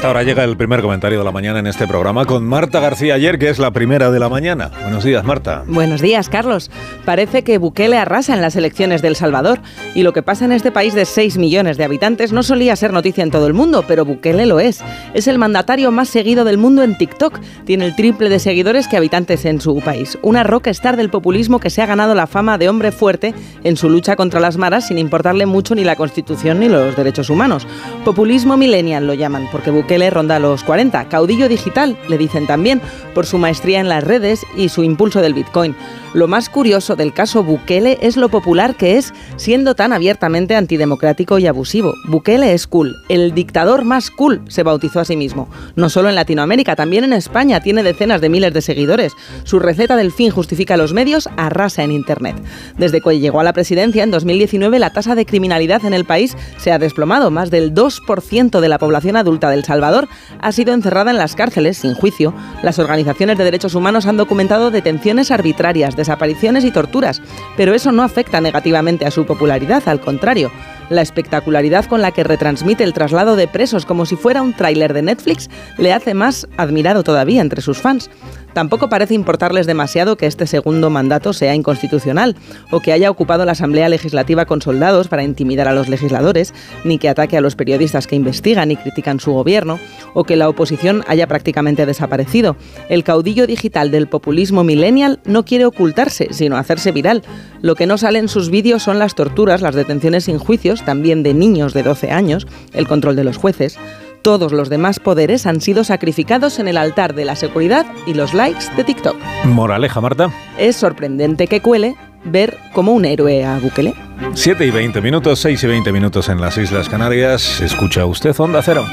esta hora llega el primer comentario de la mañana en este programa con Marta García ayer, que es la primera de la mañana. Buenos días, Marta. Buenos días, Carlos. Parece que Bukele arrasa en las elecciones del Salvador y lo que pasa en este país de 6 millones de habitantes no solía ser noticia en todo el mundo, pero Bukele lo es. Es el mandatario más seguido del mundo en TikTok. Tiene el triple de seguidores que habitantes en su país. Una rockstar del populismo que se ha ganado la fama de hombre fuerte en su lucha contra las maras sin importarle mucho ni la Constitución ni los derechos humanos. Populismo millennial lo llaman, porque Bukele ronda los 40. Caudillo digital, le dicen también, por su maestría en las redes y su impulso del Bitcoin. Lo más curioso del caso Bukele es lo popular que es siendo tan abiertamente antidemocrático y abusivo. Bukele es cool, el dictador más cool se bautizó a sí mismo. No solo en Latinoamérica, también en España tiene decenas de miles de seguidores. Su receta del fin justifica los medios, arrasa en Internet. Desde que llegó a la presidencia en 2019 la tasa de criminalidad en el país se ha desplomado. Más del 2% de la población adulta del Salvador ha sido encerrada en las cárceles sin juicio. Las organizaciones de derechos humanos han documentado detenciones arbitrarias, desapariciones y torturas, pero eso no afecta negativamente a su popularidad, al contrario. La espectacularidad con la que retransmite el traslado de presos como si fuera un tráiler de Netflix le hace más admirado todavía entre sus fans. Tampoco parece importarles demasiado que este segundo mandato sea inconstitucional o que haya ocupado la Asamblea Legislativa con soldados para intimidar a los legisladores, ni que ataque a los periodistas que investigan y critican su gobierno, o que la oposición haya prácticamente desaparecido. El caudillo digital del populismo millennial no quiere ocultarse, sino hacerse viral. Lo que no sale en sus vídeos son las torturas, las detenciones sin juicios, también de niños de 12 años, el control de los jueces. Todos los demás poderes han sido sacrificados en el altar de la seguridad y los likes de TikTok. Moraleja, Marta. Es sorprendente que cuele ver como un héroe a Bukele. 7 y 20 minutos, 6 y 20 minutos en las Islas Canarias. Escucha usted Onda Cero.